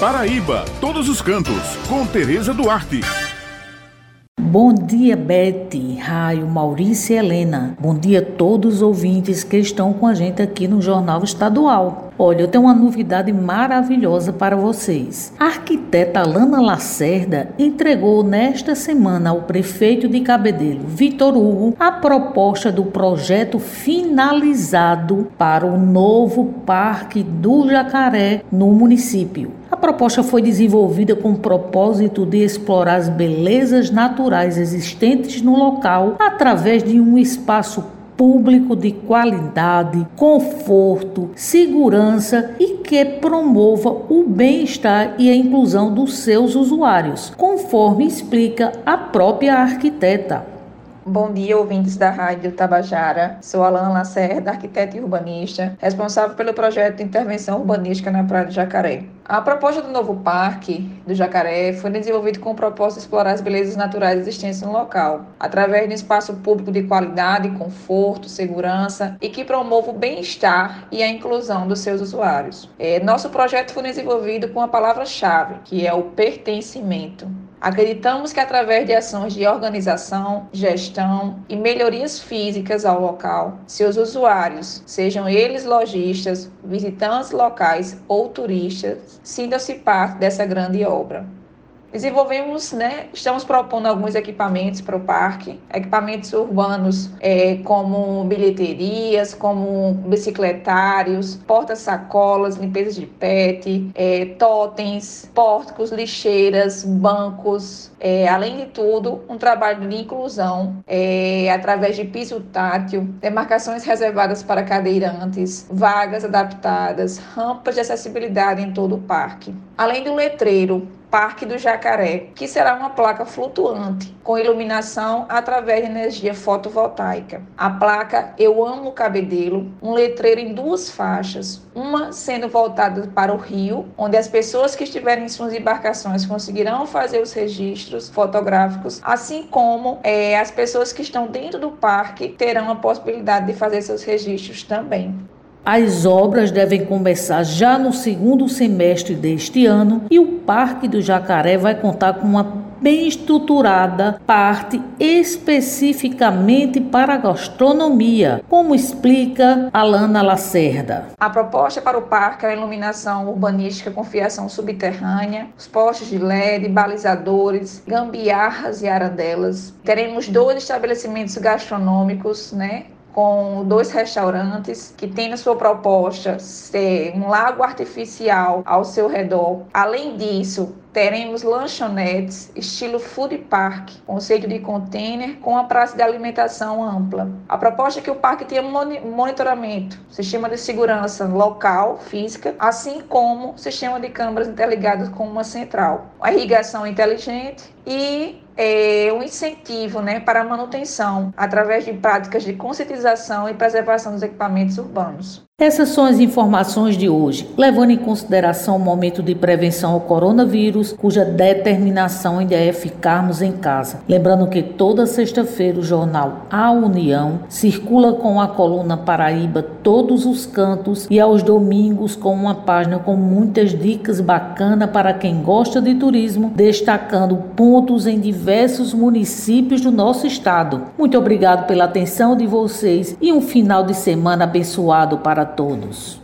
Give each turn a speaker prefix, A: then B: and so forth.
A: Paraíba, todos os cantos, com Tereza Duarte.
B: Bom dia, Beth, Raio, Maurício e Helena. Bom dia a todos os ouvintes que estão com a gente aqui no Jornal Estadual. Olha, eu tenho uma novidade maravilhosa para vocês. A arquiteta Lana Lacerda entregou nesta semana ao prefeito de Cabedelo, Vitor Hugo, a proposta do projeto finalizado para o novo Parque do Jacaré no município. A proposta foi desenvolvida com o propósito de explorar as belezas naturais existentes no local através de um espaço público de qualidade, conforto, segurança e que promova o bem-estar e a inclusão dos seus usuários, conforme explica a própria arquiteta.
C: Bom dia, ouvintes da Rádio Tabajara. Sou Alana Lacerda, arquiteta e urbanista, responsável pelo projeto de intervenção urbanística na Praia do Jacaré. A proposta do novo parque do Jacaré foi desenvolvida com o propósito de explorar as belezas naturais existentes no local, através de um espaço público de qualidade, conforto, segurança e que promova o bem-estar e a inclusão dos seus usuários. É, nosso projeto foi desenvolvido com a palavra-chave, que é o pertencimento. Acreditamos que através de ações de organização, gestão e melhorias físicas ao local, seus usuários, sejam eles lojistas, visitantes locais ou turistas, sintam-se parte dessa grande obra. Desenvolvemos, né, estamos propondo alguns equipamentos para o parque, equipamentos urbanos é, como bilheterias, como bicicletários, porta-sacolas, limpeza de pet, é, totens, pórticos, lixeiras, bancos, é, além de tudo, um trabalho de inclusão é, através de piso tátil, demarcações reservadas para cadeirantes, vagas adaptadas, rampas de acessibilidade em todo o parque. Além do letreiro, Parque do Jacaré, que será uma placa flutuante com iluminação através de energia fotovoltaica. A placa Eu Amo Cabedelo, um letreiro em duas faixas, uma sendo voltada para o rio, onde as pessoas que estiverem em suas embarcações conseguirão fazer os registros fotográficos, assim como é, as pessoas que estão dentro do parque terão a possibilidade de fazer seus registros também.
B: As obras devem começar já no segundo semestre deste ano e o Parque do Jacaré vai contar com uma bem estruturada parte especificamente para a gastronomia, como explica Alana Lacerda.
C: A proposta para o parque é a iluminação urbanística com fiação subterrânea, os postes de LED, balizadores, gambiarras e arandelas. Teremos dois estabelecimentos gastronômicos, né? Com dois restaurantes que tem na sua proposta ser um lago artificial ao seu redor. Além disso, teremos lanchonetes estilo food park, conceito de container com a praça de alimentação ampla. A proposta é que o parque tenha monitoramento, sistema de segurança local, física, assim como sistema de câmeras interligados com uma central, a irrigação inteligente e é, um incentivo né, para a manutenção através de práticas de conscientização e preservação dos equipamentos urbanos.
B: Essas são as informações de hoje, levando em consideração o momento de prevenção ao coronavírus, cuja determinação ainda é ficarmos em casa. Lembrando que toda sexta-feira o jornal A União circula com a coluna Paraíba todos os cantos e aos domingos com uma página com muitas dicas bacanas para quem gosta de turismo, destacando pontos em diversos municípios do nosso estado. Muito obrigado pela atenção de vocês e um final de semana abençoado para todos.